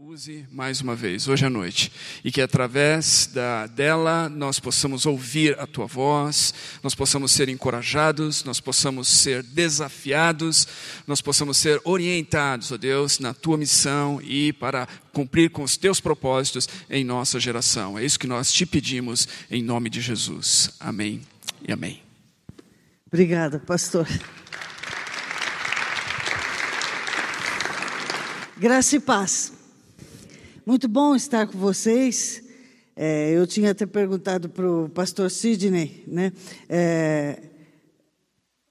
use mais uma vez, hoje à noite, e que através da, dela nós possamos ouvir a tua voz, nós possamos ser encorajados, nós possamos ser desafiados, nós possamos ser orientados, ó Deus, na tua missão e para cumprir com os teus propósitos em nossa geração. É isso que nós te pedimos em nome de Jesus. Amém e amém. Obrigada, pastor. Graça e paz. Muito bom estar com vocês. É, eu tinha até perguntado para o pastor Sidney, né? É,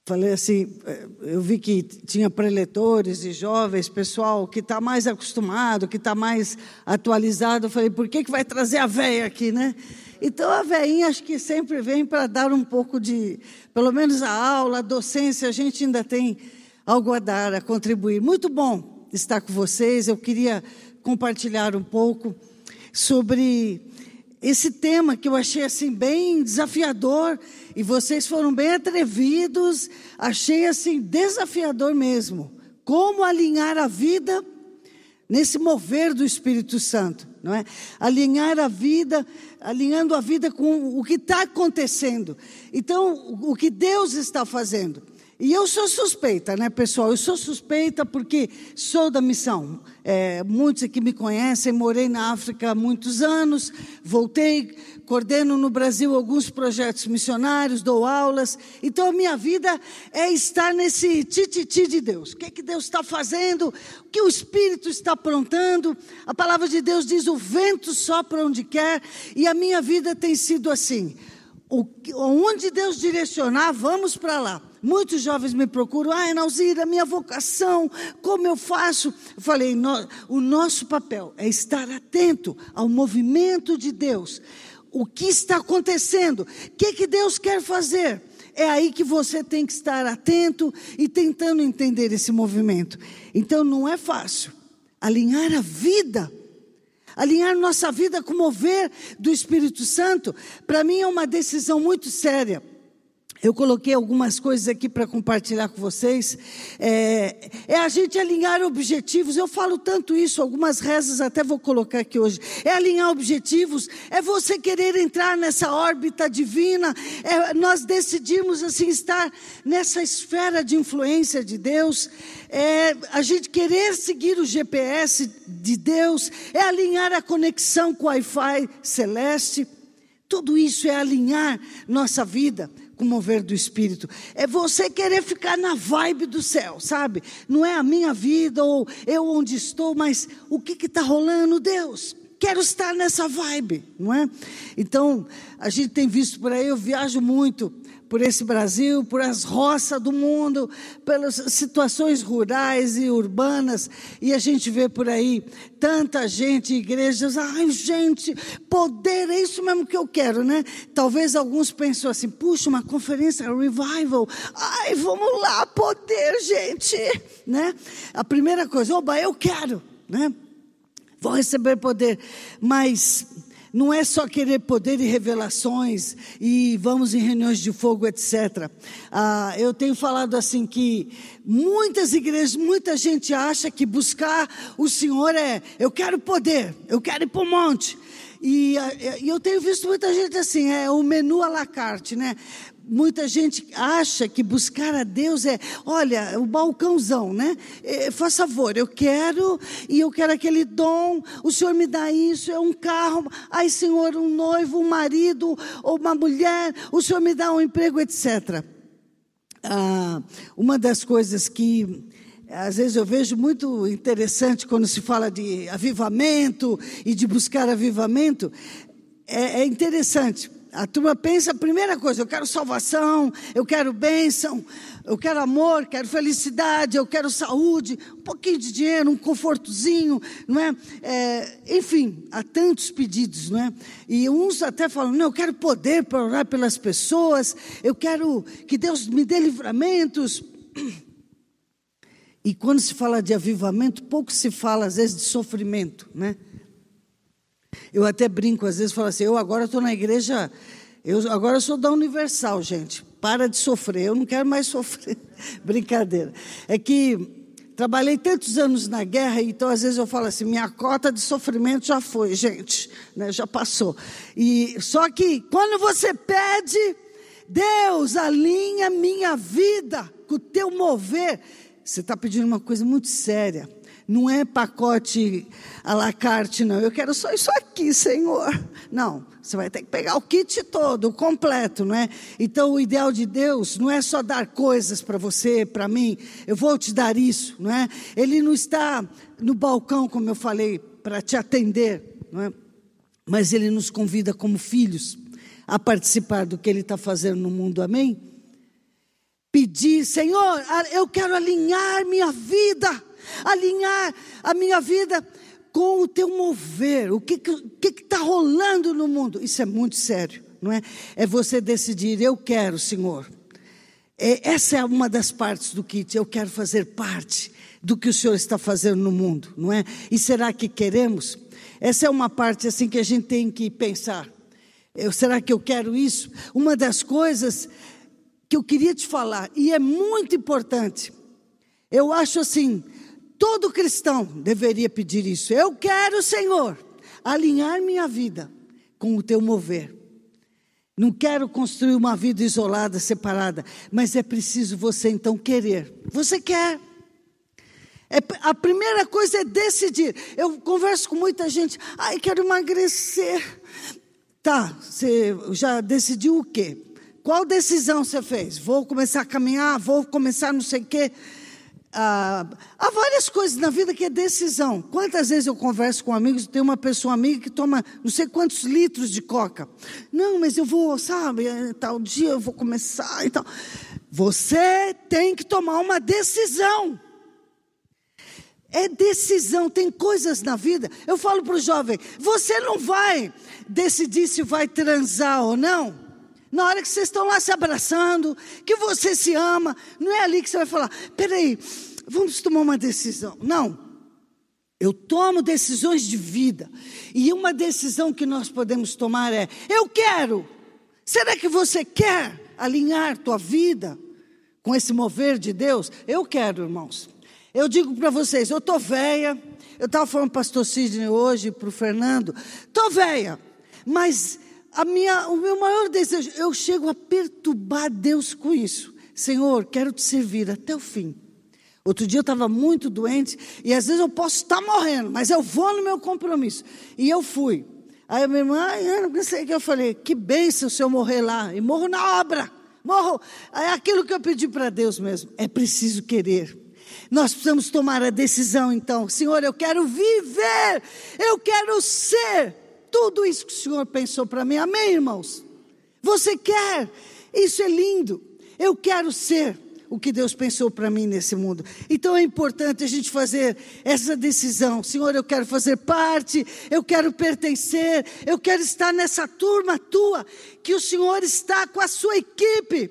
falei assim, é, eu vi que tinha preletores e jovens, pessoal que está mais acostumado, que está mais atualizado. Eu falei, por que, que vai trazer a véia aqui, né? Então a veinha acho que sempre vem para dar um pouco de, pelo menos a aula, a docência, a gente ainda tem algo a dar, a contribuir. Muito bom estar com vocês. Eu queria compartilhar um pouco sobre esse tema que eu achei assim bem desafiador e vocês foram bem atrevidos, achei assim desafiador mesmo. Como alinhar a vida nesse mover do Espírito Santo, não é? Alinhar a vida, alinhando a vida com o que está acontecendo. Então, o que Deus está fazendo. E eu sou suspeita, né, pessoal? Eu sou suspeita porque sou da missão. É, muitos aqui me conhecem, morei na África há muitos anos, voltei, coordeno no Brasil alguns projetos missionários, dou aulas. Então a minha vida é estar nesse tititi de Deus. O que, é que Deus está fazendo? O que o Espírito está aprontando? A palavra de Deus diz: o vento sopra onde quer, e a minha vida tem sido assim. O, onde Deus direcionar, vamos para lá. Muitos jovens me procuram, ah, Enalzira, minha vocação, como eu faço? Eu falei, no, o nosso papel é estar atento ao movimento de Deus. O que está acontecendo? O que, que Deus quer fazer? É aí que você tem que estar atento e tentando entender esse movimento. Então não é fácil. Alinhar a vida alinhar nossa vida com o mover do Espírito Santo, para mim é uma decisão muito séria. Eu coloquei algumas coisas aqui para compartilhar com vocês. É, é, a gente alinhar objetivos. Eu falo tanto isso, algumas rezas até vou colocar aqui hoje. É alinhar objetivos, é você querer entrar nessa órbita divina. É nós decidimos assim estar nessa esfera de influência de Deus. É a gente querer seguir o GPS de Deus. É alinhar a conexão com o Wi-Fi celeste. Tudo isso é alinhar nossa vida com o mover do Espírito. É você querer ficar na vibe do céu, sabe? Não é a minha vida ou eu onde estou, mas o que está rolando, Deus? Quero estar nessa vibe, não é? Então, a gente tem visto por aí, eu viajo muito por esse Brasil, por as roças do mundo, pelas situações rurais e urbanas, e a gente vê por aí tanta gente, igrejas, ai gente, poder, é isso mesmo que eu quero, né? Talvez alguns pensam assim, puxa, uma conferência, revival, ai, vamos lá, poder, gente, né? A primeira coisa, oba, eu quero, né? Vou receber poder, mas não é só querer poder e revelações e vamos em reuniões de fogo, etc. Ah, eu tenho falado assim que muitas igrejas, muita gente acha que buscar o Senhor é eu quero poder, eu quero ir para o monte. E, ah, e, eu tenho visto muita gente assim, é o menu à la carte, né? Muita gente acha que buscar a Deus é, olha, o balcãozão, né? É, faz favor, eu quero e eu quero aquele dom, o Senhor me dá isso, é um carro, ai Senhor, um noivo, um marido ou uma mulher, o Senhor me dá um emprego, etc. Ah, uma das coisas que às vezes eu vejo muito interessante quando se fala de avivamento e de buscar avivamento, é, é interessante a turma pensa a primeira coisa, eu quero salvação, eu quero bênção, eu quero amor, quero felicidade, eu quero saúde, um pouquinho de dinheiro, um confortozinho, não é? é enfim, há tantos pedidos, não é? E uns até falam, não, eu quero poder para orar pelas pessoas, eu quero que Deus me dê livramentos. E quando se fala de avivamento, pouco se fala, às vezes, de sofrimento, né? Eu até brinco, às vezes falo assim, eu agora estou na igreja, eu agora sou da Universal, gente. Para de sofrer, eu não quero mais sofrer. Brincadeira. É que trabalhei tantos anos na guerra, então às vezes eu falo assim: minha cota de sofrimento já foi, gente, né, já passou. E só que quando você pede, Deus alinha minha vida com o teu mover, você está pedindo uma coisa muito séria. Não é pacote à la carte, não. Eu quero só isso aqui, Senhor. Não, você vai ter que pegar o kit todo, o completo, não é? Então, o ideal de Deus não é só dar coisas para você, para mim. Eu vou te dar isso, não é? Ele não está no balcão, como eu falei, para te atender, não é? Mas ele nos convida como filhos a participar do que ele está fazendo no mundo, amém? Pedir, Senhor, eu quero alinhar minha vida alinhar a minha vida com o teu mover, o que está rolando no mundo. Isso é muito sério, não é? É você decidir, eu quero, Senhor. É, essa é uma das partes do kit, eu quero fazer parte do que o Senhor está fazendo no mundo, não é? E será que queremos? Essa é uma parte assim que a gente tem que pensar. Eu, será que eu quero isso? Uma das coisas que eu queria te falar, e é muito importante, eu acho assim, Todo cristão deveria pedir isso. Eu quero, Senhor, alinhar minha vida com o teu mover. Não quero construir uma vida isolada, separada, mas é preciso você então querer. Você quer. É, a primeira coisa é decidir. Eu converso com muita gente. Ai, quero emagrecer. Tá, você já decidiu o quê? Qual decisão você fez? Vou começar a caminhar, vou começar não sei o quê. Ah, há várias coisas na vida que é decisão. Quantas vezes eu converso com amigos, tem uma pessoa amiga que toma não sei quantos litros de coca. Não, mas eu vou, sabe, é, tal dia eu vou começar e tal. Você tem que tomar uma decisão. É decisão, tem coisas na vida. Eu falo para o jovem: você não vai decidir se vai transar ou não. Na hora que vocês estão lá se abraçando, que você se ama, não é ali que você vai falar: peraí, vamos tomar uma decisão. Não. Eu tomo decisões de vida. E uma decisão que nós podemos tomar é: eu quero. Será que você quer alinhar tua vida com esse mover de Deus? Eu quero, irmãos. Eu digo para vocês: eu estou velha. Eu estava falando para o pastor Sidney hoje, para o Fernando. Estou velha, mas a minha, o meu maior desejo, eu chego a perturbar Deus com isso. Senhor, quero te servir até o fim. Outro dia eu estava muito doente e às vezes eu posso estar morrendo, mas eu vou no meu compromisso. E eu fui. Aí a minha irmã, eu não sei o que eu falei, que bênção se eu morrer lá. E morro na obra. Morro. É aquilo que eu pedi para Deus mesmo. É preciso querer. Nós precisamos tomar a decisão então. Senhor, eu quero viver. Eu quero ser tudo isso que o Senhor pensou para mim. Amém, irmãos? Você quer? Isso é lindo. Eu quero ser o que Deus pensou para mim nesse mundo. Então é importante a gente fazer essa decisão. Senhor, eu quero fazer parte, eu quero pertencer, eu quero estar nessa turma tua, que o Senhor está com a sua equipe.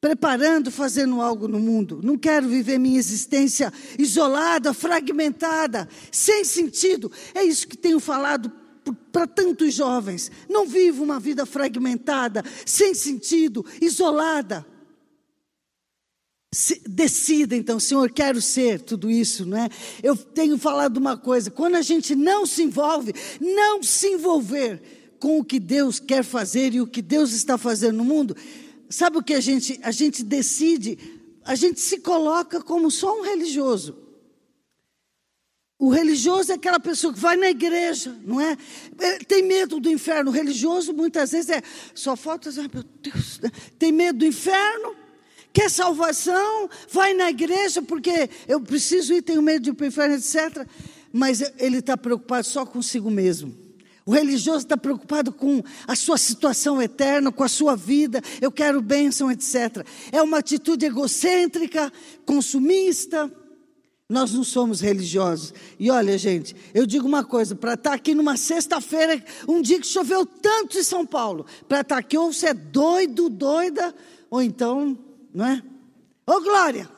Preparando, fazendo algo no mundo. Não quero viver minha existência isolada, fragmentada, sem sentido. É isso que tenho falado para tantos jovens. Não vivo uma vida fragmentada, sem sentido, isolada. Se, decida então, Senhor, quero ser tudo isso, não é? Eu tenho falado uma coisa: quando a gente não se envolve, não se envolver com o que Deus quer fazer e o que Deus está fazendo no mundo, sabe o que a gente, a gente decide? A gente se coloca como só um religioso. O religioso é aquela pessoa que vai na igreja, não é? Tem medo do inferno. O religioso muitas vezes é só falta, ai meu Deus, né? tem medo do inferno, quer salvação, vai na igreja porque eu preciso ir, tenho medo de ir para o inferno, etc. Mas ele está preocupado só consigo mesmo. O religioso está preocupado com a sua situação eterna, com a sua vida, eu quero bênção, etc. É uma atitude egocêntrica, consumista nós não somos religiosos. E olha, gente, eu digo uma coisa: para estar tá aqui numa sexta-feira, um dia que choveu tanto em São Paulo, para estar tá aqui, ou você é doido, doida, ou então, não é? Ô glória!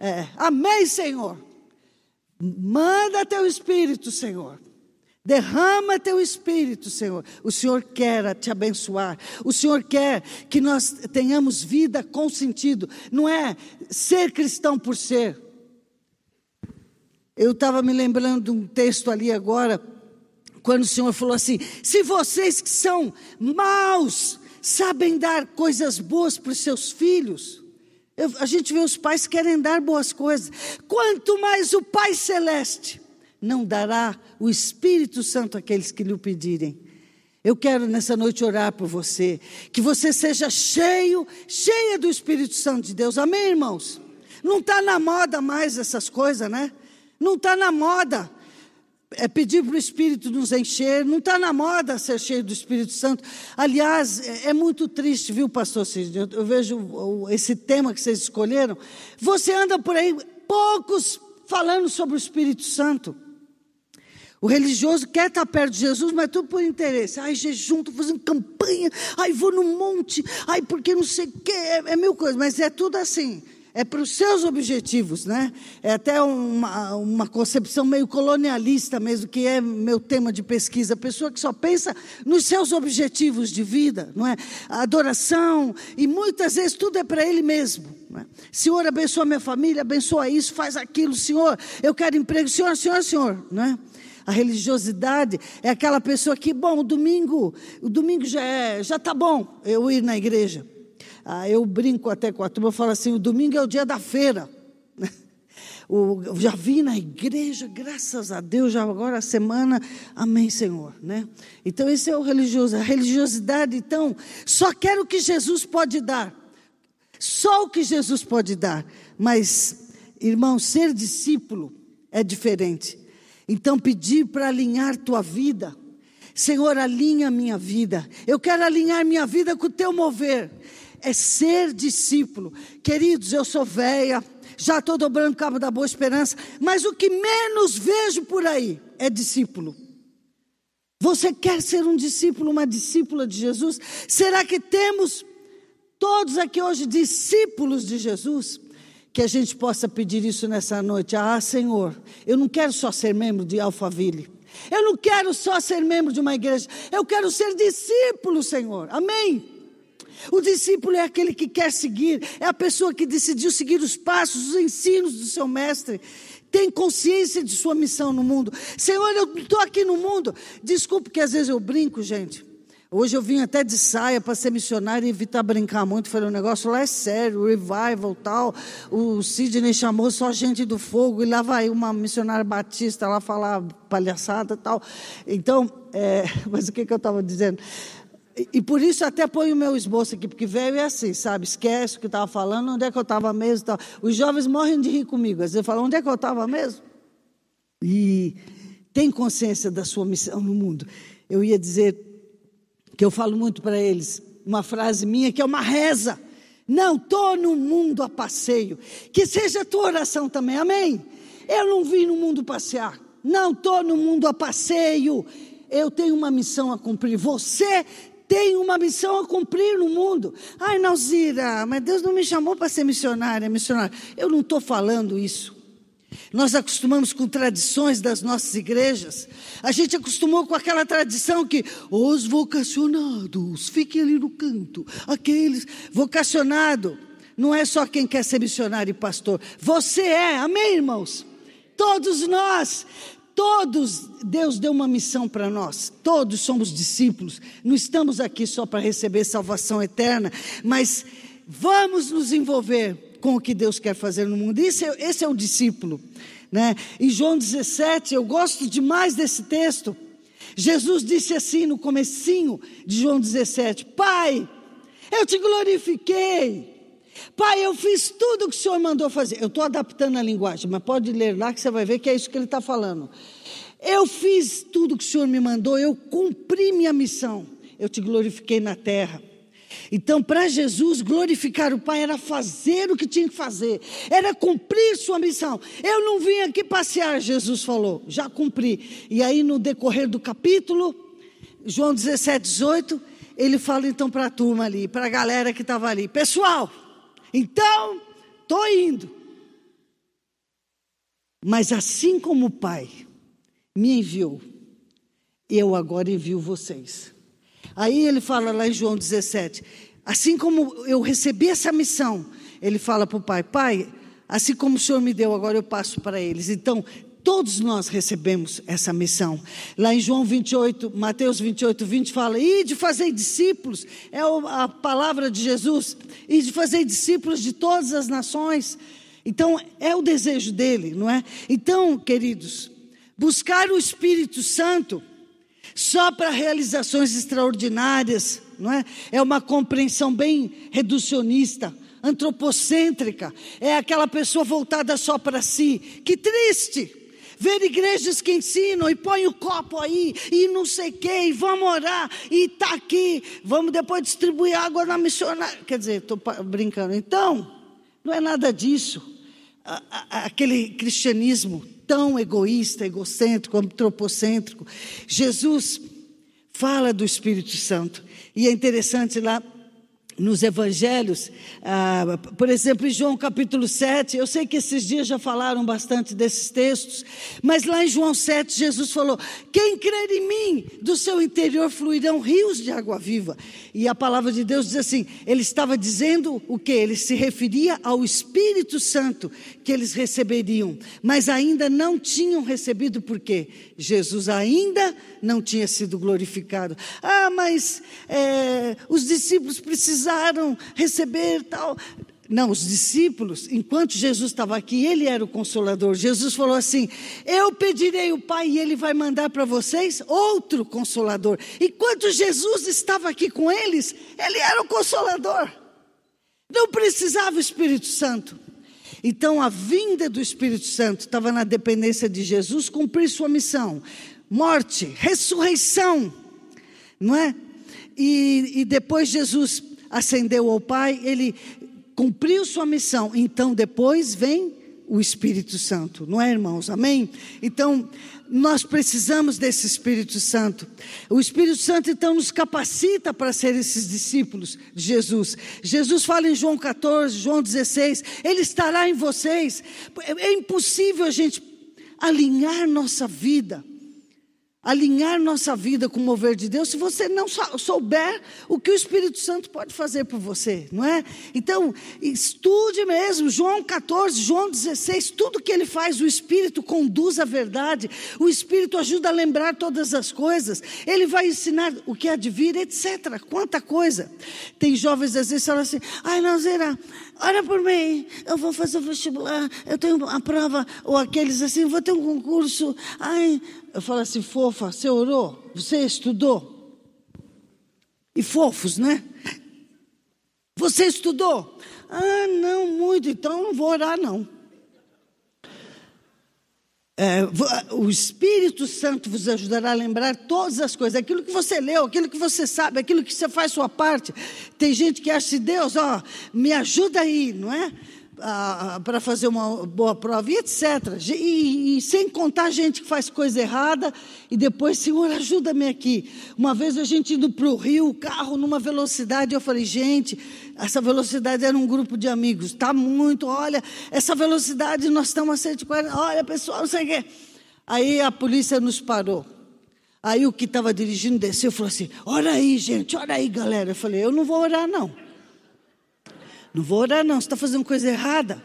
É, amém, Senhor. Manda teu espírito, Senhor. Derrama teu espírito, Senhor. O Senhor quer te abençoar. O Senhor quer que nós tenhamos vida com sentido. Não é ser cristão por ser. Eu estava me lembrando de um texto ali agora, quando o Senhor falou assim: se vocês que são maus sabem dar coisas boas para os seus filhos, eu, a gente vê os pais querem dar boas coisas, quanto mais o Pai Celeste não dará o Espírito Santo àqueles que lhe o pedirem. Eu quero nessa noite orar por você, que você seja cheio, cheia do Espírito Santo de Deus. Amém, irmãos? Não está na moda mais essas coisas, né? Não está na moda é pedir para o Espírito nos encher, não está na moda ser cheio do Espírito Santo. Aliás, é, é muito triste, viu, pastor Cid? Eu, eu vejo esse tema que vocês escolheram. Você anda por aí, poucos falando sobre o Espírito Santo. O religioso quer estar perto de Jesus, mas tudo por interesse. Ai, jejum, estou fazendo campanha. Ai, vou no monte. Ai, porque não sei o quê. É, é mil coisas, mas é tudo assim. É para os seus objetivos, né? É até uma, uma concepção meio colonialista mesmo, que é meu tema de pesquisa. Pessoa que só pensa nos seus objetivos de vida, não é? Adoração, e muitas vezes tudo é para ele mesmo. É? Senhor, abençoa minha família, abençoa isso, faz aquilo. Senhor, eu quero emprego. Senhor, Senhor, Senhor, não é? A religiosidade é aquela pessoa que, bom, o domingo, o domingo já é, já tá bom eu ir na igreja. Ah, eu brinco até com a turma, eu falo assim, o domingo é o dia da feira. O, já vim na igreja, graças a Deus, já agora a semana, amém, Senhor, né? Então esse é o religioso, a religiosidade, então, só quero o que Jesus pode dar. Só o que Jesus pode dar. Mas, irmão, ser discípulo é diferente. Então, pedir para alinhar tua vida. Senhor, alinha minha vida. Eu quero alinhar minha vida com o teu mover. É ser discípulo. Queridos, eu sou velha, já estou dobrando o cabo da boa esperança, mas o que menos vejo por aí é discípulo. Você quer ser um discípulo, uma discípula de Jesus? Será que temos todos aqui hoje discípulos de Jesus? que a gente possa pedir isso nessa noite. Ah, Senhor, eu não quero só ser membro de Alphaville. Eu não quero só ser membro de uma igreja. Eu quero ser discípulo, Senhor. Amém. O discípulo é aquele que quer seguir, é a pessoa que decidiu seguir os passos, os ensinos do seu mestre. Tem consciência de sua missão no mundo. Senhor, eu estou aqui no mundo. Desculpe que às vezes eu brinco, gente. Hoje eu vim até de saia para ser missionário e evitar brincar muito. Falei, o negócio lá é sério, revival tal. O Sidney chamou só gente do fogo e lá vai uma missionária batista lá falar palhaçada tal. Então, é, mas o que, que eu estava dizendo? E, por isso até ponho o meu esboço aqui, porque velho é assim, sabe? Esquece o que estava falando, onde é que eu estava mesmo. Tal. Os jovens morrem de rir comigo. Às vezes falam, onde é que eu estava mesmo? E tem consciência da sua missão no mundo. Eu ia dizer que eu falo muito para eles, uma frase minha que é uma reza. Não estou no mundo a passeio. Que seja a tua oração também, amém? Eu não vim no mundo passear. Não estou no mundo a passeio. Eu tenho uma missão a cumprir. Você tem uma missão a cumprir no mundo. Ai, Nalzira, mas Deus não me chamou para ser missionária, missionária. Eu não estou falando isso. Nós acostumamos com tradições das nossas igrejas. A gente acostumou com aquela tradição que os vocacionados fiquem ali no canto. Aqueles vocacionado não é só quem quer ser missionário e pastor. Você é, amém, irmãos? Todos nós, todos, Deus deu uma missão para nós. Todos somos discípulos. Não estamos aqui só para receber salvação eterna, mas vamos nos envolver com o que Deus quer fazer no mundo. Esse é, esse é o discípulo. Né? Em João 17, eu gosto demais desse texto. Jesus disse assim no comecinho de João 17: Pai, eu te glorifiquei. Pai, eu fiz tudo o que o Senhor mandou fazer. Eu estou adaptando a linguagem, mas pode ler lá que você vai ver que é isso que ele está falando. Eu fiz tudo o que o Senhor me mandou, eu cumpri minha missão. Eu te glorifiquei na terra. Então, para Jesus, glorificar o Pai era fazer o que tinha que fazer, era cumprir sua missão. Eu não vim aqui passear, Jesus falou, já cumpri. E aí, no decorrer do capítulo, João 17, 18, ele fala então para a turma ali, para a galera que estava ali: Pessoal, então, estou indo. Mas assim como o Pai me enviou, eu agora envio vocês. Aí ele fala lá em João 17: assim como eu recebi essa missão, ele fala para o pai: Pai, assim como o Senhor me deu, agora eu passo para eles. Então, todos nós recebemos essa missão. Lá em João 28, Mateus 28, 20 fala: e de fazer discípulos, é a palavra de Jesus, e de fazer discípulos de todas as nações. Então, é o desejo dele, não é? Então, queridos, buscar o Espírito Santo só para realizações extraordinárias, não é? É uma compreensão bem reducionista, antropocêntrica. É aquela pessoa voltada só para si. Que triste! Ver igrejas que ensinam e põe o copo aí e não sei e vamos orar e está aqui, vamos depois distribuir água na missionária. Quer dizer, estou brincando. Então, não é nada disso. Aquele cristianismo tão egoísta, egocêntrico, antropocêntrico. Jesus fala do Espírito Santo. E é interessante lá nos evangelhos, ah, por exemplo, em João capítulo 7, eu sei que esses dias já falaram bastante desses textos, mas lá em João 7, Jesus falou: Quem crer em mim, do seu interior fluirão rios de água viva. E a palavra de Deus diz assim: Ele estava dizendo o que? Ele se referia ao Espírito Santo que eles receberiam, mas ainda não tinham recebido, por quê? Jesus ainda não tinha sido glorificado. Ah, mas é, os discípulos precisaram receber tal. Não, os discípulos, enquanto Jesus estava aqui, ele era o consolador. Jesus falou assim: Eu pedirei o Pai e ele vai mandar para vocês outro consolador. Enquanto Jesus estava aqui com eles, ele era o consolador. Não precisava o Espírito Santo. Então a vinda do Espírito Santo estava na dependência de Jesus cumprir sua missão morte, ressurreição, não é? E, e depois Jesus ascendeu ao Pai, ele cumpriu sua missão, então depois vem o Espírito Santo, não é, irmãos? Amém? Então, nós precisamos desse Espírito Santo. O Espírito Santo, então, nos capacita para ser esses discípulos de Jesus. Jesus fala em João 14, João 16: Ele estará em vocês. É impossível a gente alinhar nossa vida alinhar nossa vida com o mover de Deus se você não souber o que o Espírito Santo pode fazer por você, não é? Então, estude mesmo, João 14, João 16, tudo que ele faz, o Espírito conduz à verdade, o Espírito ajuda a lembrar todas as coisas, ele vai ensinar o que há de vir, etc. Quanta coisa. Tem jovens às vezes falam assim, ai, Nazera, ora por mim, eu vou fazer o vestibular, eu tenho a prova, ou aqueles assim, vou ter um concurso, ai, eu falo assim, fofa, você orou? Você estudou? E fofos, né? Você estudou? Ah, não muito, então não vou orar, não. É, o Espírito Santo vos ajudará a lembrar todas as coisas, aquilo que você leu, aquilo que você sabe, aquilo que você faz sua parte. Tem gente que acha, Deus, ó, me ajuda aí, não é? Para fazer uma boa prova, e etc. E, e, sem contar gente que faz coisa errada e depois, Senhor, ajuda-me aqui. Uma vez a gente indo para o Rio, o carro numa velocidade, eu falei, gente, essa velocidade era um grupo de amigos, está muito, olha, essa velocidade nós estamos a 140, olha pessoal, não sei o quê. Aí a polícia nos parou. Aí o que estava dirigindo desceu e falou assim: Ora aí, gente, ora aí, galera. Eu falei: Eu não vou orar, não. Não vou orar, não, você está fazendo coisa errada.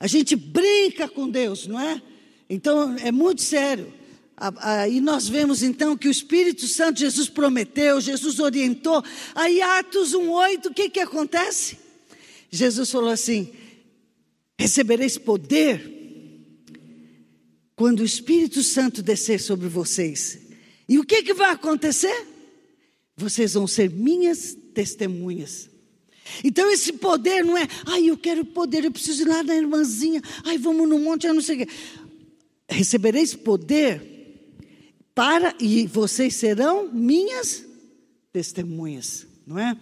A gente brinca com Deus, não é? Então é muito sério. Aí nós vemos então que o Espírito Santo, Jesus prometeu, Jesus orientou. Aí Atos 1,8, o que, que acontece? Jesus falou assim: recebereis poder quando o Espírito Santo descer sobre vocês. E o que, que vai acontecer? Vocês vão ser minhas testemunhas. Então esse poder não é, ai, eu quero poder, eu preciso ir lá na irmãzinha, ai, vamos no monte, eu não sei o quê. Recebereis poder para, e vocês serão minhas testemunhas, não é?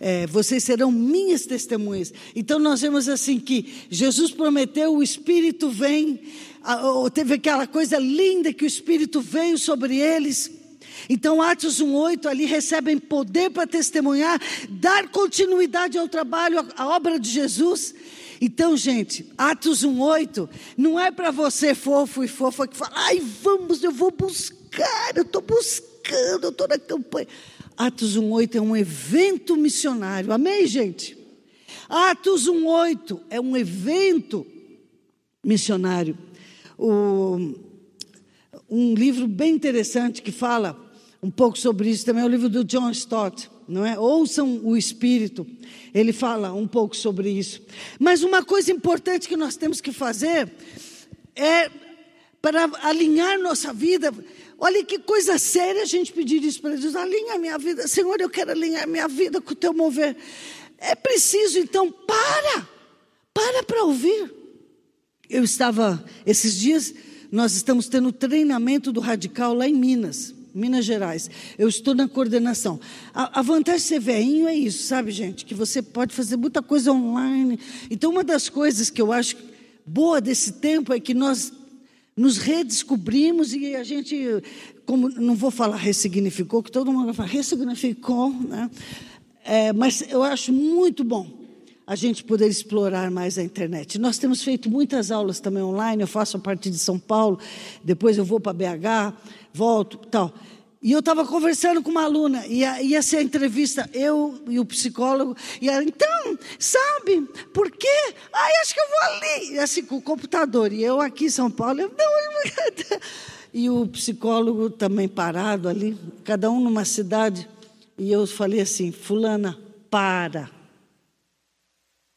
é? vocês serão minhas testemunhas. Então nós vemos assim que Jesus prometeu, o Espírito vem, teve aquela coisa linda que o Espírito veio sobre eles. Então, Atos 1,8 ali recebem poder para testemunhar, dar continuidade ao trabalho, à obra de Jesus. Então, gente, Atos 1,8 não é para você fofo e fofa que fala, ai, vamos, eu vou buscar, eu estou buscando, eu estou na campanha. Atos 1,8 é um evento missionário, amém, gente? Atos 1,8 é um evento missionário. o, um livro bem interessante que fala um pouco sobre isso também, é o livro do John Stott, não é? Ouçam o Espírito, ele fala um pouco sobre isso. Mas uma coisa importante que nós temos que fazer é para alinhar nossa vida. Olha que coisa séria a gente pedir isso para Deus. Alinha minha vida. Senhor, eu quero alinhar minha vida com o teu mover. É preciso, então, para. Para para ouvir. Eu estava, esses dias, nós estamos tendo treinamento do radical lá em Minas. Minas Gerais. Eu estou na coordenação. A, a, vantagem de ser veinho é isso, sabe, gente? Que você pode fazer muita coisa online. Então, uma das coisas que eu acho boa desse tempo é que nós nos redescobrimos e a gente, como não vou falar ressignificou, que todo mundo vai falar ressignificou, né? É, mas eu acho muito bom a gente poder explorar mais a internet. Nós temos feito muitas aulas também online, eu faço a partir de São Paulo, depois eu vou para BH, volto, tal. E eu estava conversando com uma aluna, ia, ia ser a entrevista, eu e o psicólogo, e ela, então, sabe, por quê? Ah, acho que eu vou ali. E assim, com o computador, e eu aqui em São Paulo, eu, não, e o psicólogo também parado ali, cada um numa cidade, e eu falei assim, fulana, para,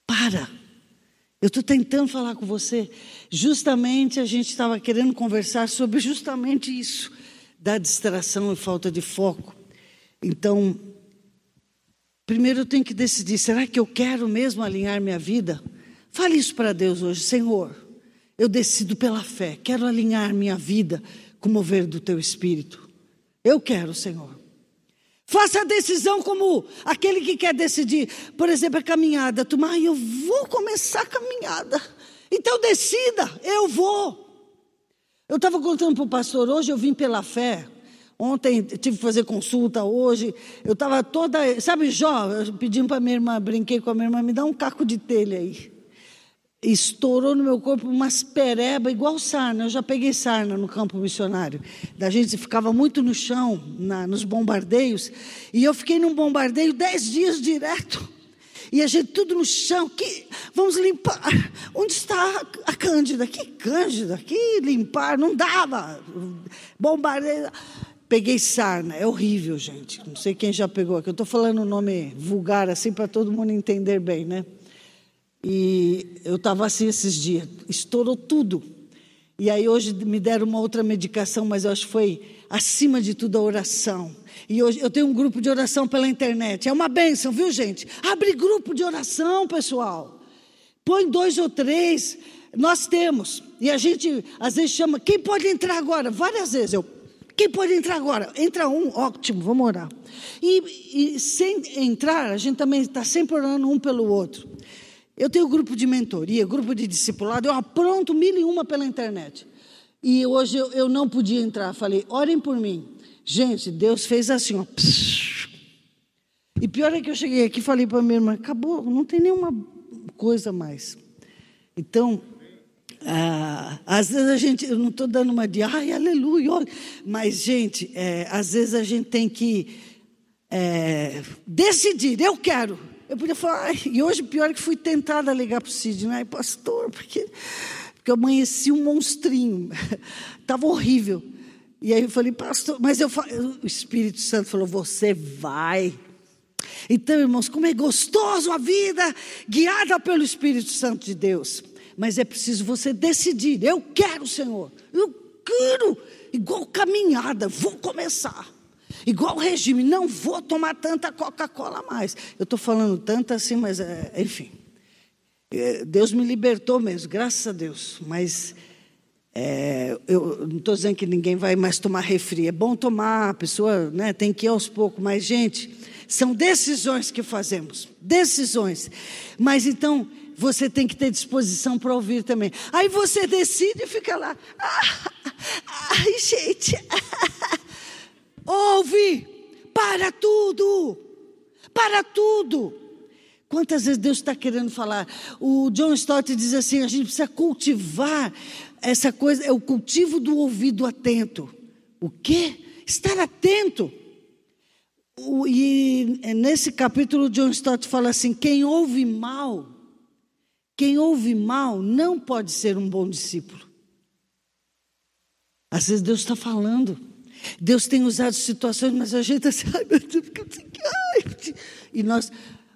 para, eu estou tentando falar com você, justamente a gente estava querendo conversar sobre justamente isso, da distração e falta de foco. Então, primeiro eu tenho que decidir: será que eu quero mesmo alinhar minha vida? Fale isso para Deus hoje, Senhor. Eu decido pela fé, quero alinhar minha vida com o mover do teu espírito. Eu quero, Senhor. Faça a decisão como aquele que quer decidir. Por exemplo, a caminhada. Tu, ah, eu vou começar a caminhada. Então decida, eu vou. Eu estava contando para o pastor, hoje eu vim pela fé. Ontem tive que fazer consulta, hoje eu estava toda. Sabe, Jó, pedindo para minha irmã, brinquei com a minha irmã, me dá um caco de telha aí. Estourou no meu corpo umas pereba igual sarna. Eu já peguei sarna no campo missionário. Da gente ficava muito no chão, na, nos bombardeios. E eu fiquei num bombardeio dez dias direto. E a gente tudo no chão. Que, vamos limpar. Onde está a Cândida? Que Cândida? Que limpar? Não dava. Bombardeio. Peguei sarna. É horrível, gente. Não sei quem já pegou aqui. Eu estou falando o um nome vulgar assim para todo mundo entender bem, né? E eu estava assim esses dias. Estourou tudo. E aí hoje me deram uma outra medicação, mas eu acho que foi acima de tudo a oração. E hoje eu tenho um grupo de oração pela internet. É uma bênção, viu, gente? Abre grupo de oração, pessoal. Põe dois ou três. Nós temos. E a gente às vezes chama, quem pode entrar agora? Várias vezes eu. Quem pode entrar agora? Entra um, ótimo, vamos orar. E, e sem entrar, a gente também está sempre orando um pelo outro. Eu tenho grupo de mentoria, grupo de discipulado, eu apronto mil e uma pela internet. E hoje eu, eu não podia entrar, falei, orem por mim. Gente, Deus fez assim, ó. E pior é que eu cheguei aqui e falei para minha irmã, acabou, não tem nenhuma coisa mais. Então, ah, às vezes a gente, eu não estou dando uma de, ai, aleluia, mas, gente, é, às vezes a gente tem que é, decidir, eu quero. Eu podia falar, ai, e hoje pior é que fui tentada a ligar para o Sidney, ai, pastor, porque, porque eu amanheci um monstrinho, estava horrível. E aí eu falei, pastor, mas eu o Espírito Santo falou, você vai. Então, irmãos, como é gostoso a vida guiada pelo Espírito Santo de Deus. Mas é preciso você decidir, eu quero, Senhor, eu quero, igual caminhada, vou começar. Igual regime, não vou tomar tanta Coca-Cola mais. Eu estou falando tanto assim, mas é, enfim. É, Deus me libertou mesmo, graças a Deus. Mas é, eu não estou dizendo que ninguém vai mais tomar refri. É bom tomar, a pessoa né, tem que ir aos poucos. Mas, gente, são decisões que fazemos. Decisões. Mas então, você tem que ter disposição para ouvir também. Aí você decide e fica lá. Ah, ai, gente. Ouve, para tudo, para tudo. Quantas vezes Deus está querendo falar? O John Stott diz assim: a gente precisa cultivar essa coisa, é o cultivo do ouvido atento. O quê? Estar atento. O, e nesse capítulo, John Stott fala assim: quem ouve mal, quem ouve mal não pode ser um bom discípulo. Às vezes Deus está falando. Deus tem usado situações, mas a gente assim, e nós,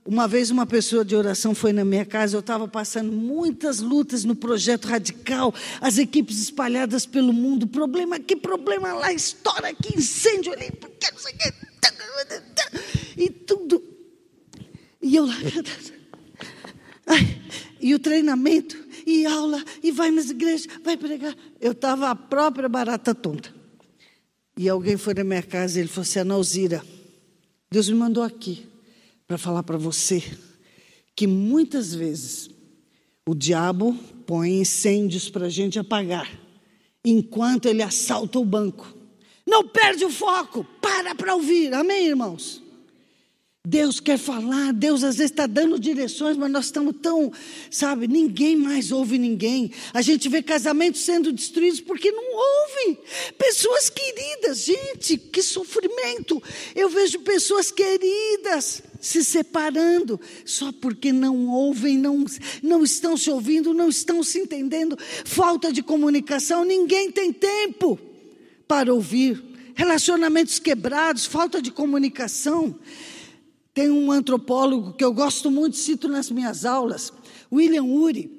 uma vez uma pessoa de oração foi na minha casa, eu estava passando muitas lutas no projeto radical, as equipes espalhadas pelo mundo, problema aqui, problema lá, estoura aqui, incêndio ali, porque não sei que, e tudo. E eu lá, ai, e o treinamento, e aula, e vai nas igrejas, vai pregar. Eu estava a própria barata tonta. E alguém foi na minha casa e ele falou assim: Ana Alzira, Deus me mandou aqui para falar para você que muitas vezes o diabo põe incêndios para a gente apagar, enquanto ele assalta o banco. Não perde o foco, para para ouvir, amém, irmãos? Deus quer falar, Deus às vezes está dando direções, mas nós estamos tão, sabe, ninguém mais ouve ninguém. A gente vê casamentos sendo destruídos porque não ouve. Pessoas queridas, gente, que sofrimento. Eu vejo pessoas queridas se separando só porque não ouvem, não, não estão se ouvindo, não estão se entendendo. Falta de comunicação, ninguém tem tempo para ouvir. Relacionamentos quebrados, falta de comunicação. Tem um antropólogo que eu gosto muito, cito nas minhas aulas, William Ury,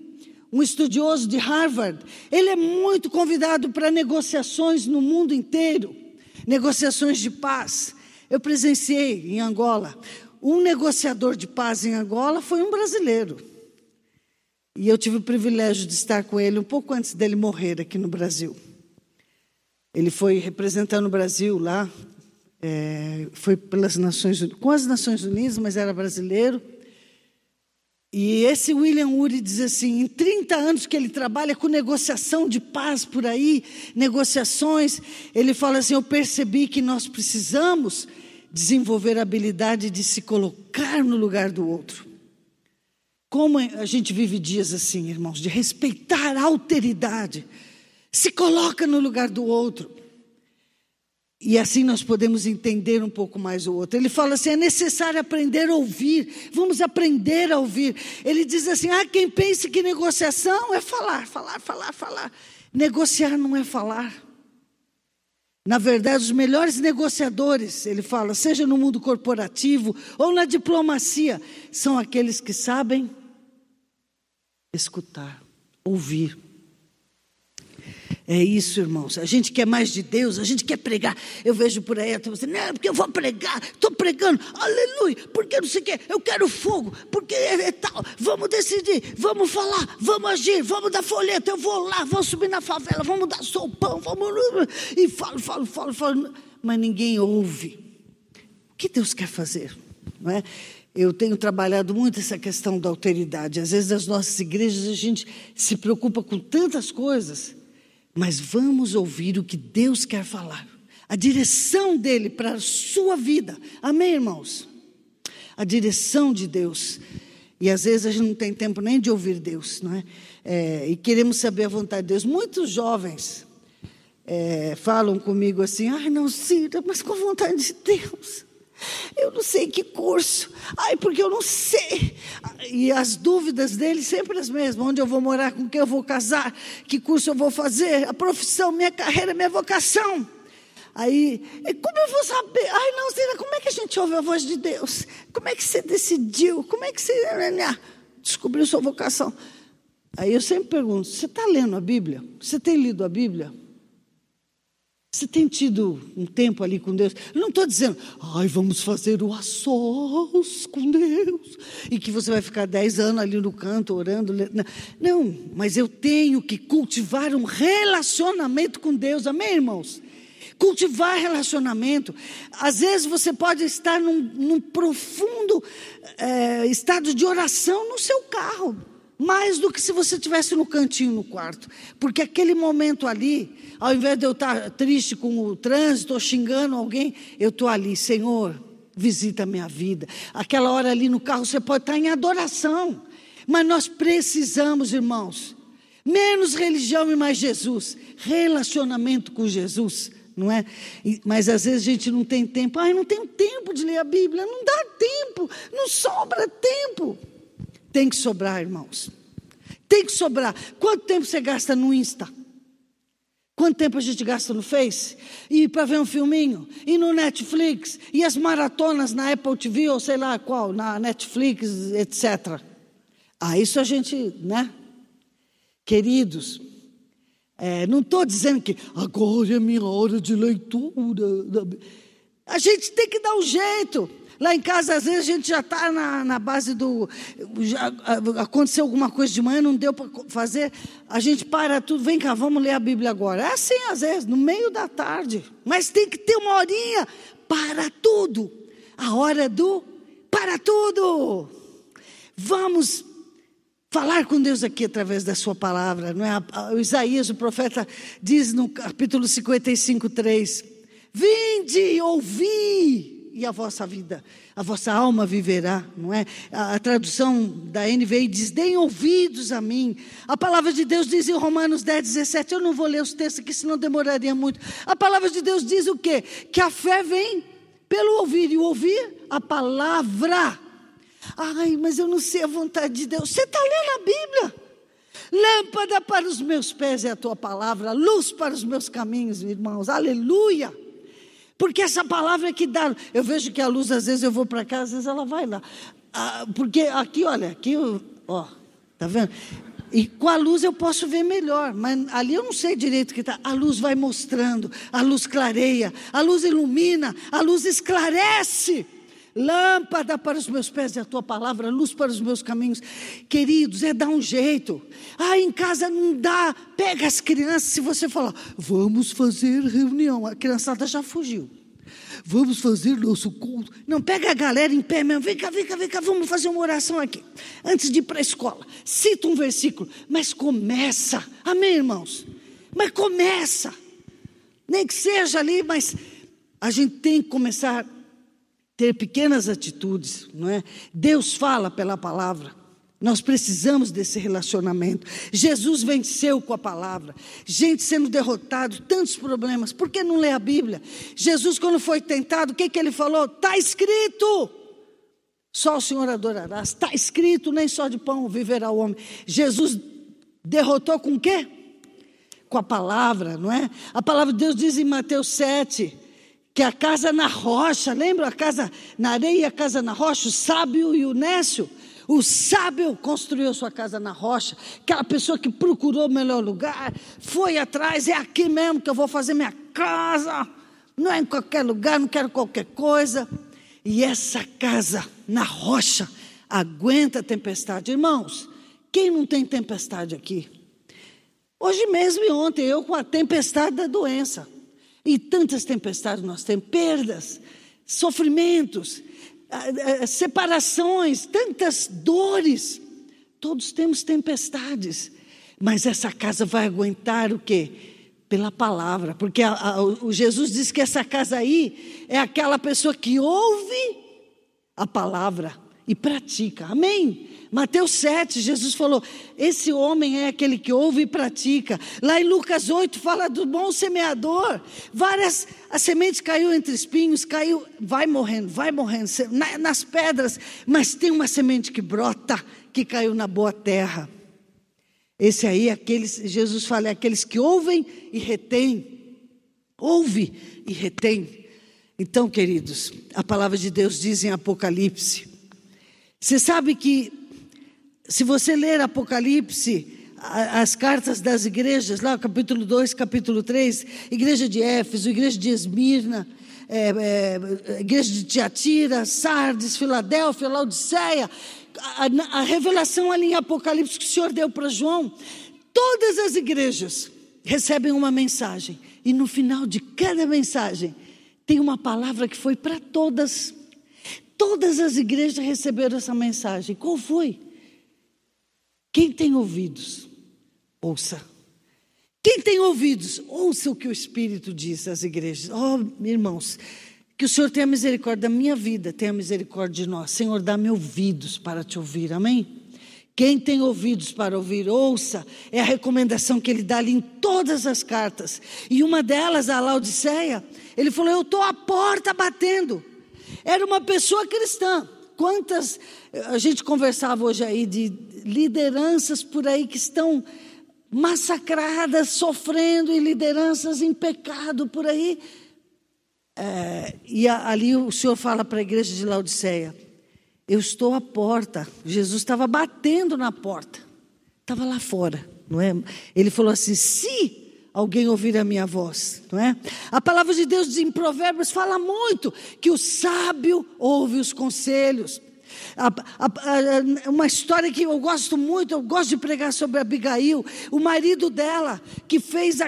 um estudioso de Harvard. Ele é muito convidado para negociações no mundo inteiro, negociações de paz. Eu presenciei em Angola. Um negociador de paz em Angola foi um brasileiro. E eu tive o privilégio de estar com ele um pouco antes dele morrer aqui no Brasil. Ele foi representando o Brasil lá é, foi pelas Nações com as Nações Unidas, mas era brasileiro. E esse William Ury diz assim: em 30 anos que ele trabalha com negociação de paz por aí, negociações, ele fala assim: eu percebi que nós precisamos desenvolver a habilidade de se colocar no lugar do outro. Como a gente vive dias assim, irmãos, de respeitar a alteridade, se coloca no lugar do outro. E assim nós podemos entender um pouco mais o outro. Ele fala assim: é necessário aprender a ouvir. Vamos aprender a ouvir. Ele diz assim: ah, quem pense que negociação é falar, falar, falar, falar. Negociar não é falar. Na verdade, os melhores negociadores, ele fala, seja no mundo corporativo ou na diplomacia, são aqueles que sabem escutar, ouvir. É isso, irmãos. A gente quer mais de Deus, a gente quer pregar. Eu vejo por aí, eu assim, não, porque eu vou pregar, estou pregando, aleluia, porque não sei o quê, eu quero fogo, porque é, é, tal. Vamos decidir, vamos falar, vamos agir, vamos dar folheto, eu vou lá, vou subir na favela, vamos dar sopão, vamos. E falo, falo, falo, falo. Mas ninguém ouve. O que Deus quer fazer? Não é? Eu tenho trabalhado muito essa questão da alteridade. Às vezes, nas nossas igrejas, a gente se preocupa com tantas coisas mas vamos ouvir o que Deus quer falar, a direção dele para a sua vida. Amém, irmãos? A direção de Deus. E às vezes a gente não tem tempo nem de ouvir Deus, não é? é e queremos saber a vontade de Deus. Muitos jovens é, falam comigo assim: ai, não, Cira, mas com a vontade de Deus. Eu não sei que curso. Ai, porque eu não sei. E as dúvidas dele sempre as mesmas: onde eu vou morar, com quem eu vou casar, que curso eu vou fazer, a profissão, minha carreira, minha vocação. Aí, como eu vou saber? Ai, não, Zina, como é que a gente ouve a voz de Deus? Como é que você decidiu? Como é que você descobriu sua vocação? Aí eu sempre pergunto: você está lendo a Bíblia? Você tem lido a Bíblia? Você tem tido um tempo ali com Deus? Eu não estou dizendo, ai, vamos fazer o a sós com Deus. E que você vai ficar dez anos ali no canto orando. Não, mas eu tenho que cultivar um relacionamento com Deus. Amém, irmãos? Cultivar relacionamento. Às vezes você pode estar num, num profundo é, estado de oração no seu carro mais do que se você estivesse no cantinho no quarto. Porque aquele momento ali, ao invés de eu estar triste com o trânsito ou xingando alguém, eu estou ali, Senhor, visita a minha vida. Aquela hora ali no carro você pode estar em adoração. Mas nós precisamos, irmãos, menos religião e mais Jesus. Relacionamento com Jesus não é? Mas às vezes a gente não tem tempo. Ai, não tenho tempo de ler a Bíblia. Não dá tempo, não sobra tempo. Tem que sobrar, irmãos. Tem que sobrar. Quanto tempo você gasta no Insta? Quanto tempo a gente gasta no Face? E para ver um filminho? E no Netflix? E as maratonas na Apple TV ou sei lá qual, na Netflix, etc. Ah, isso a gente, né? Queridos, é, não estou dizendo que agora é minha hora de leitura. A gente tem que dar um jeito. Lá em casa, às vezes, a gente já está na, na, base do. Já, aconteceu alguma coisa de manhã, não deu para fazer. A gente para tudo, vem cá, vamos ler a Bíblia agora. É assim, às vezes, no meio da tarde. Mas tem que ter uma horinha para tudo. A hora do para tudo. Vamos falar com Deus aqui através da sua palavra, não é? O Isaías, o profeta, diz no capítulo 55, 3: Vinde, ouvi e a vossa vida, a vossa alma viverá, não é? A, a tradução da NVI diz: deem ouvidos a mim. A palavra de Deus diz em Romanos 10, 17. Eu não vou ler os textos aqui, senão demoraria muito. A palavra de Deus diz o quê? Que a fé vem pelo ouvir, e o ouvir a palavra. Ai, mas eu não sei a vontade de Deus. Você está lendo a Bíblia? Lâmpada para os meus pés é a tua palavra, luz para os meus caminhos, irmãos. Aleluia. Porque essa palavra é que dá. Eu vejo que a luz, às vezes eu vou para cá, às vezes ela vai lá. Ah, porque aqui, olha, aqui, ó, tá vendo? E com a luz eu posso ver melhor, mas ali eu não sei direito o que está. A luz vai mostrando, a luz clareia, a luz ilumina, a luz esclarece. Lâmpada para os meus pés é a tua palavra, luz para os meus caminhos. Queridos, é dar um jeito. Ah, em casa não dá. Pega as crianças, se você falar, vamos fazer reunião. A criançada já fugiu. Vamos fazer nosso culto. Não, pega a galera em pé mesmo. Vem cá, vem cá, vem cá, vamos fazer uma oração aqui. Antes de ir para a escola. Cita um versículo, mas começa. Amém, irmãos? Mas começa. Nem que seja ali, mas a gente tem que começar ter pequenas atitudes, não é? Deus fala pela palavra. Nós precisamos desse relacionamento. Jesus venceu com a palavra. Gente sendo derrotado, tantos problemas. Por que não lê a Bíblia? Jesus, quando foi tentado, o que, que ele falou? Está escrito. Só o Senhor adorará. Está escrito, nem só de pão viverá o homem. Jesus derrotou com o quê? Com a palavra, não é? A palavra de Deus diz em Mateus 7, que a casa na rocha, lembra a casa na areia a casa na rocha, o sábio e o nécio? O sábio construiu sua casa na rocha, aquela pessoa que procurou o melhor lugar, foi atrás, é aqui mesmo que eu vou fazer minha casa, não é em qualquer lugar, não quero qualquer coisa. E essa casa na rocha aguenta a tempestade. Irmãos, quem não tem tempestade aqui? Hoje mesmo e ontem, eu com a tempestade da doença. E tantas tempestades nós temos, perdas, sofrimentos, separações, tantas dores. Todos temos tempestades, mas essa casa vai aguentar o quê? Pela palavra, porque a, a, o Jesus diz que essa casa aí é aquela pessoa que ouve a palavra e pratica. Amém? Mateus 7, Jesus falou: esse homem é aquele que ouve e pratica. Lá em Lucas 8 fala do bom semeador. Várias, a semente caiu entre espinhos, caiu, vai morrendo, vai morrendo, nas pedras, mas tem uma semente que brota, que caiu na boa terra. Esse aí, aqueles, Jesus fala, é aqueles que ouvem e retêm. Ouve e retém. Então, queridos, a palavra de Deus diz em Apocalipse. Você sabe que se você ler Apocalipse, as cartas das igrejas, lá capítulo 2, capítulo 3, igreja de Éfeso, igreja de Esmirna, é, é, igreja de Tiatira, Sardes, Filadélfia, Laodiceia, a, a revelação ali em Apocalipse que o Senhor deu para João, todas as igrejas recebem uma mensagem, e no final de cada mensagem tem uma palavra que foi para todas. Todas as igrejas receberam essa mensagem. Qual foi? Quem tem ouvidos, ouça. Quem tem ouvidos, ouça o que o Espírito diz às igrejas. Oh, irmãos, que o Senhor tenha misericórdia da minha vida, tenha misericórdia de nós. Senhor, dá-me ouvidos para te ouvir, amém? Quem tem ouvidos para ouvir, ouça. É a recomendação que ele dá ali em todas as cartas. E uma delas, a Laodiceia, ele falou: Eu estou à porta batendo. Era uma pessoa cristã. Quantas. A gente conversava hoje aí de lideranças por aí que estão massacradas, sofrendo e lideranças em pecado por aí. É, e ali o Senhor fala para a igreja de Laodiceia: Eu estou à porta. Jesus estava batendo na porta, estava lá fora, não é? Ele falou assim: Se alguém ouvir a minha voz, não é? A palavra de Deus em Provérbios fala muito que o sábio ouve os conselhos. A, a, a, uma história que eu gosto muito, eu gosto de pregar sobre Abigail, o marido dela, que fez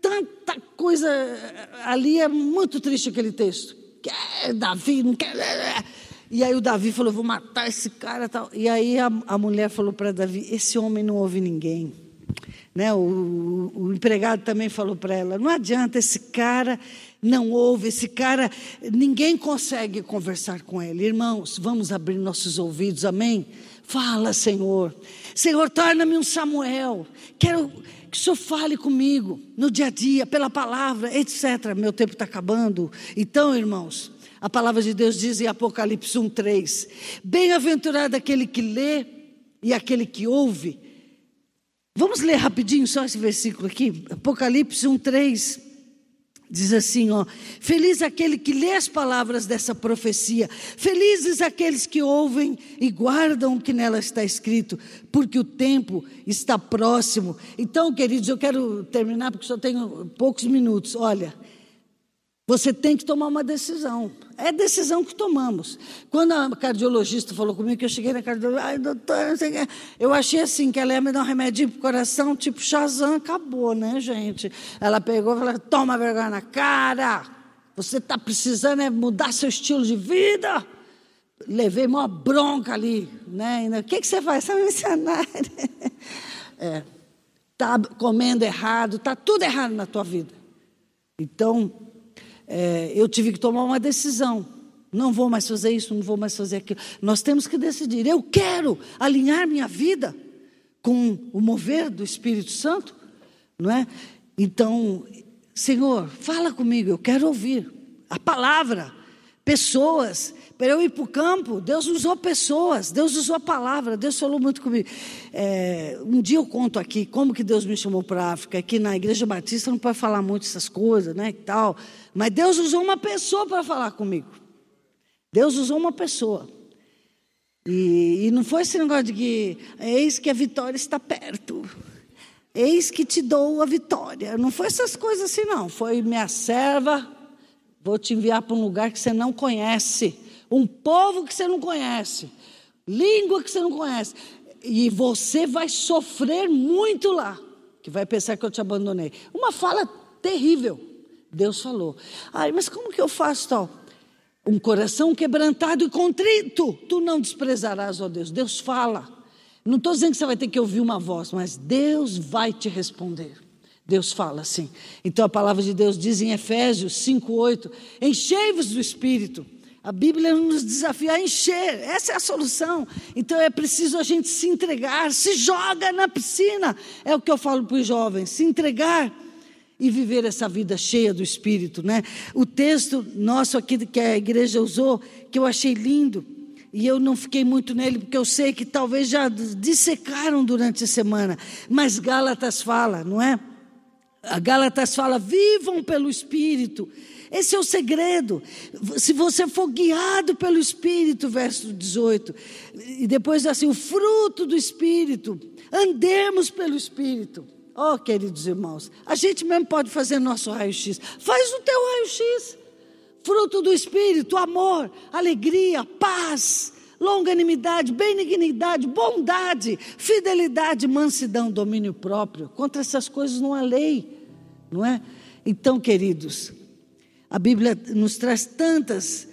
tanta coisa ali, é muito triste aquele texto. Quer Davi, não quer. E aí o Davi falou: vou matar esse cara. Tal. E aí a mulher falou para Davi: esse homem não ouve ninguém. Né? O, o empregado também falou para ela: não adianta, esse cara não ouve, esse cara, ninguém consegue conversar com ele. Irmãos, vamos abrir nossos ouvidos, amém? Fala, Senhor. Senhor, torna-me um Samuel. Quero que o Senhor fale comigo no dia a dia, pela palavra, etc. Meu tempo está acabando. Então, irmãos, a palavra de Deus diz em Apocalipse 1,3: Bem-aventurado aquele que lê e aquele que ouve Vamos ler rapidinho só esse versículo aqui, Apocalipse 1, 3. Diz assim, ó: Feliz aquele que lê as palavras dessa profecia, felizes aqueles que ouvem e guardam o que nela está escrito, porque o tempo está próximo. Então, queridos, eu quero terminar porque só tenho poucos minutos. Olha, você tem que tomar uma decisão. É decisão que tomamos. Quando a cardiologista falou comigo, que eu cheguei na cardiologista, ai, não sei o que. Eu achei assim, que ela ia me dar um remédio para o coração, tipo Shazam, acabou, né, gente? Ela pegou e falou: toma vergonha na cara. Você está precisando é mudar seu estilo de vida. Levei uma bronca ali, né? O que, que você faz? Você é missionária. É, tá comendo errado, tá tudo errado na tua vida. Então, é, eu tive que tomar uma decisão. Não vou mais fazer isso, não vou mais fazer aquilo. Nós temos que decidir. Eu quero alinhar minha vida com o mover do Espírito Santo, não é? Então, Senhor, fala comigo, eu quero ouvir a palavra, pessoas. Para eu ir para o campo, Deus usou pessoas, Deus usou a palavra, Deus falou muito comigo. É, um dia eu conto aqui como que Deus me chamou para a África. Aqui na Igreja Batista não pode falar muito essas coisas, né? E tal. Mas Deus usou uma pessoa para falar comigo. Deus usou uma pessoa. E, e, não foi esse negócio de que eis que a vitória está perto. Eis que te dou a vitória. Não foi essas coisas assim, não. Foi minha serva, vou te enviar para um lugar que você não conhece. Um povo que você não conhece. Língua que você não conhece. E você vai sofrer muito lá. Que vai pensar que eu te abandonei. Uma fala terrível. Deus falou. Ai, mas como que eu faço tal? Um coração quebrantado e contrito, tu não desprezarás, ó Deus. Deus fala. Não estou dizendo que você vai ter que ouvir uma voz, mas Deus vai te responder. Deus fala assim. Então a palavra de Deus diz em Efésios 5:8: Enchei-vos do Espírito. A Bíblia nos desafia a encher, essa é a solução. Então é preciso a gente se entregar, se joga na piscina. É o que eu falo para os jovens: se entregar e viver essa vida cheia do Espírito, né? O texto nosso aqui que a igreja usou, que eu achei lindo, e eu não fiquei muito nele, porque eu sei que talvez já dissecaram durante a semana, mas Gálatas fala, não é? A Gálatas fala: vivam pelo Espírito. Esse é o segredo. Se você for guiado pelo Espírito, verso 18, e depois assim, o fruto do Espírito, andemos pelo Espírito. Oh, queridos irmãos, a gente mesmo pode fazer nosso raio-x. Faz o teu raio-x. Fruto do Espírito, amor, alegria, paz, longanimidade, benignidade, bondade, fidelidade, mansidão, domínio próprio. Contra essas coisas não há lei, não é? Então, queridos, a Bíblia nos traz tantas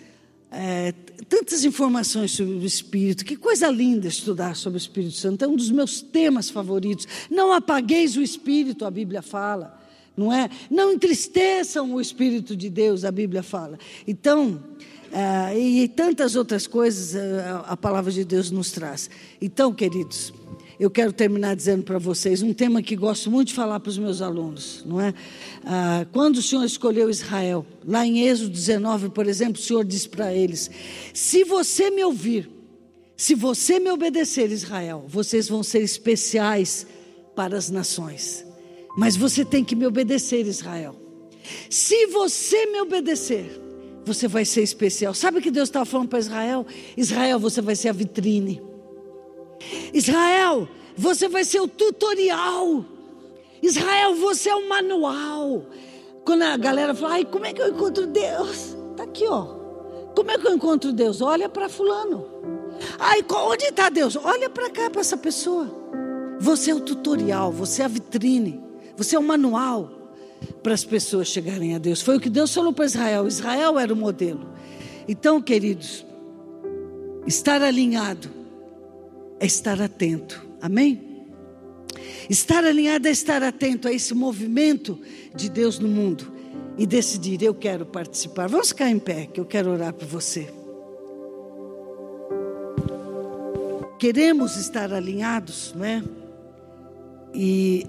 é, tantas informações sobre o Espírito. Que coisa linda estudar sobre o Espírito Santo. É um dos meus temas favoritos. Não apagueis o Espírito, a Bíblia fala. Não é? Não entristeçam o Espírito de Deus, a Bíblia fala. Então, é, e tantas outras coisas é, a palavra de Deus nos traz. Então, queridos, eu quero terminar dizendo para vocês um tema que gosto muito de falar para os meus alunos, não é? Ah, quando o Senhor escolheu Israel, lá em Êxodo 19, por exemplo, o Senhor disse para eles: Se você me ouvir, se você me obedecer, Israel, vocês vão ser especiais para as nações. Mas você tem que me obedecer, Israel. Se você me obedecer, você vai ser especial. Sabe o que Deus estava falando para Israel? Israel, você vai ser a vitrine. Israel, você vai ser o tutorial. Israel, você é o manual. Quando a galera fala, ai, como é que eu encontro Deus? Está aqui, ó. Como é que eu encontro Deus? Olha para fulano. Ai, onde está Deus? Olha para cá, para essa pessoa. Você é o tutorial, você é a vitrine, você é o manual para as pessoas chegarem a Deus. Foi o que Deus falou para Israel. Israel era o modelo. Então, queridos, estar alinhado é estar atento. Amém? Estar alinhado é estar atento a esse movimento de Deus no mundo e decidir: eu quero participar. Vamos ficar em pé, que eu quero orar por você. Queremos estar alinhados, não é? E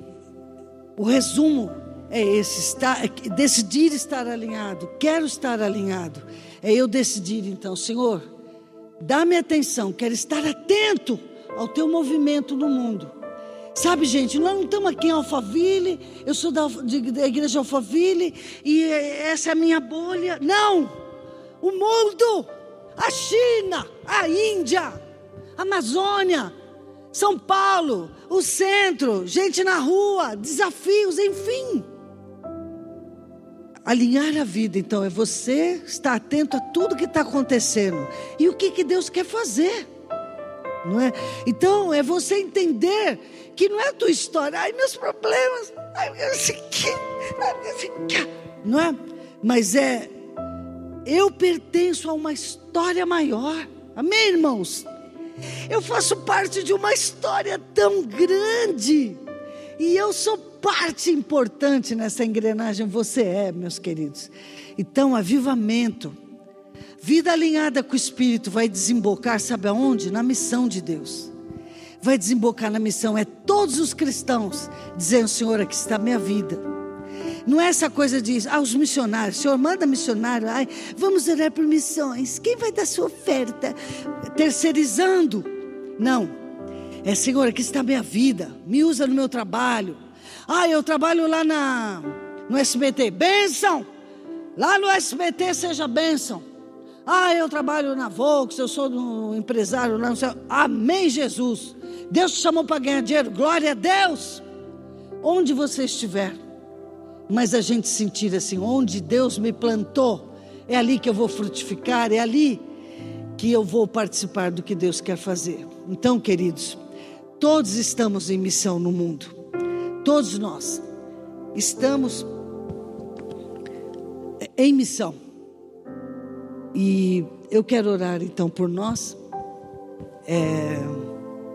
o resumo é esse: estar, decidir estar alinhado. Quero estar alinhado. É eu decidir, então, Senhor, dá-me atenção, quero estar atento ao teu movimento no mundo. Sabe, gente, nós não estamos aqui em Alphaville, eu sou da, de, da igreja Alphaville e essa é a minha bolha. Não! O mundo, a China, a Índia, a Amazônia, São Paulo, o centro, gente na rua, desafios, enfim. Alinhar a vida, então, é você estar atento a tudo que está acontecendo e o que, que Deus quer fazer não é? Então é você entender que não é a tua história, ai meus problemas, ai não é? Mas é eu pertenço a uma história maior. Amém, irmãos? Eu faço parte de uma história tão grande. E eu sou parte importante nessa engrenagem. Você é, meus queridos. Então, avivamento Vida alinhada com o Espírito vai desembocar, sabe aonde? Na missão de Deus. Vai desembocar na missão. É todos os cristãos dizendo: Senhor, aqui está a minha vida. Não é essa coisa de, ah, os missionários, Senhor, manda missionário, ai, vamos orar por missões. Quem vai dar sua oferta? Terceirizando. Não. É, Senhor, aqui está a minha vida. Me usa no meu trabalho. Ah, eu trabalho lá na, no SBT. Bênção! Lá no SBT seja bênção. Ah, eu trabalho na Volks, eu sou um empresário lá no céu. Amém, Jesus. Deus te chamou para ganhar dinheiro. Glória a Deus. Onde você estiver. Mas a gente sentir assim, onde Deus me plantou, é ali que eu vou frutificar, é ali que eu vou participar do que Deus quer fazer. Então, queridos, todos estamos em missão no mundo. Todos nós estamos em missão. E eu quero orar então por nós. É,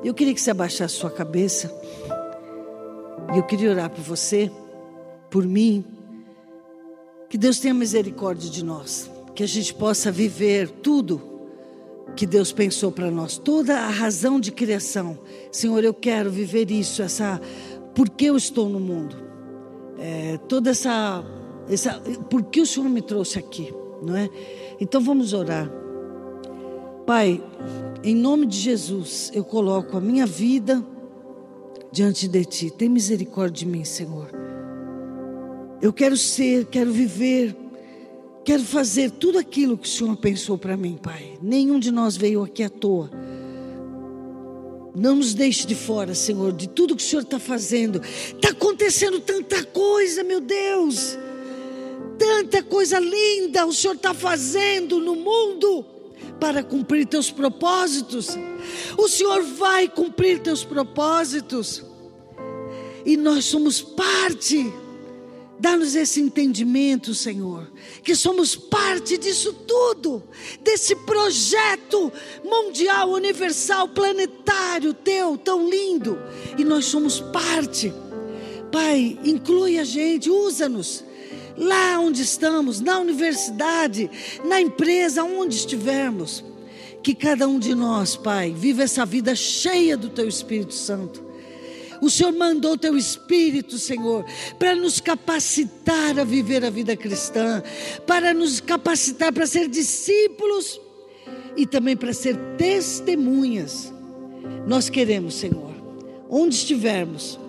eu queria que você abaixasse sua cabeça. E eu queria orar por você, por mim. Que Deus tenha misericórdia de nós. Que a gente possa viver tudo que Deus pensou para nós. Toda a razão de criação. Senhor, eu quero viver isso, essa. Por que eu estou no mundo? É, toda essa, essa. Por que o Senhor me trouxe aqui? Não é? Então vamos orar. Pai, em nome de Jesus, eu coloco a minha vida diante de Ti. Tem misericórdia de mim, Senhor. Eu quero ser, quero viver, quero fazer tudo aquilo que o Senhor pensou para mim, Pai. Nenhum de nós veio aqui à toa. Não nos deixe de fora, Senhor, de tudo que o Senhor está fazendo. Está acontecendo tanta coisa, meu Deus. Tanta coisa linda o Senhor está fazendo no mundo para cumprir teus propósitos. O Senhor vai cumprir teus propósitos. E nós somos parte. Dá-nos esse entendimento, Senhor, que somos parte disso tudo, desse projeto mundial, universal, planetário teu, tão lindo, e nós somos parte. Pai, inclui a gente, usa-nos lá onde estamos, na universidade, na empresa, onde estivermos. Que cada um de nós, Pai, viva essa vida cheia do Teu Espírito Santo. O Senhor mandou o Teu Espírito, Senhor, para nos capacitar a viver a vida cristã, para nos capacitar para ser discípulos e também para ser testemunhas. Nós queremos, Senhor, onde estivermos,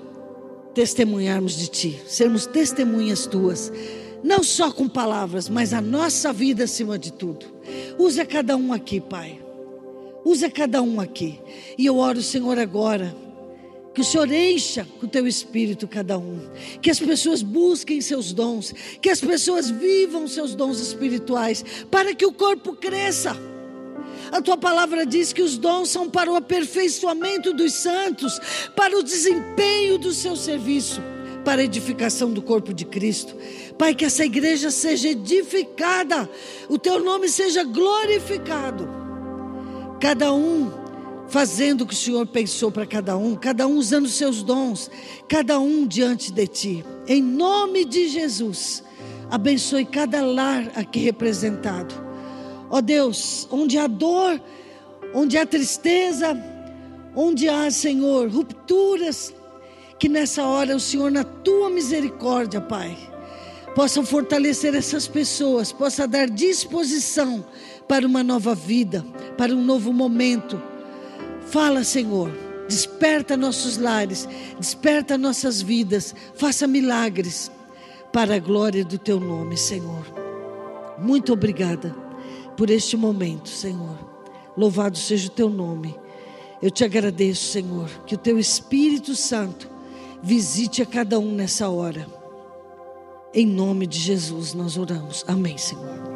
testemunharmos de Ti, sermos testemunhas Tuas, não só com palavras, mas a nossa vida acima de tudo. Usa cada um aqui, Pai. Usa cada um aqui. E eu oro, Senhor, agora. Que o Senhor encha com o teu espírito cada um. Que as pessoas busquem seus dons. Que as pessoas vivam seus dons espirituais. Para que o corpo cresça. A tua palavra diz que os dons são para o aperfeiçoamento dos santos, para o desempenho do seu serviço, para a edificação do corpo de Cristo. Pai, que essa igreja seja edificada, o teu nome seja glorificado. Cada um fazendo o que o Senhor pensou para cada um, cada um usando seus dons, cada um diante de ti. Em nome de Jesus, abençoe cada lar aqui representado. Ó Deus, onde há dor, onde há tristeza, onde há, Senhor, rupturas, que nessa hora o Senhor, na tua misericórdia, Pai, possa fortalecer essas pessoas, possa dar disposição para uma nova vida, para um novo momento. Fala, Senhor, desperta nossos lares, desperta nossas vidas, faça milagres para a glória do teu nome, Senhor. Muito obrigada por este momento, Senhor. Louvado seja o teu nome. Eu te agradeço, Senhor, que o teu Espírito Santo visite a cada um nessa hora. Em nome de Jesus nós oramos. Amém, Senhor.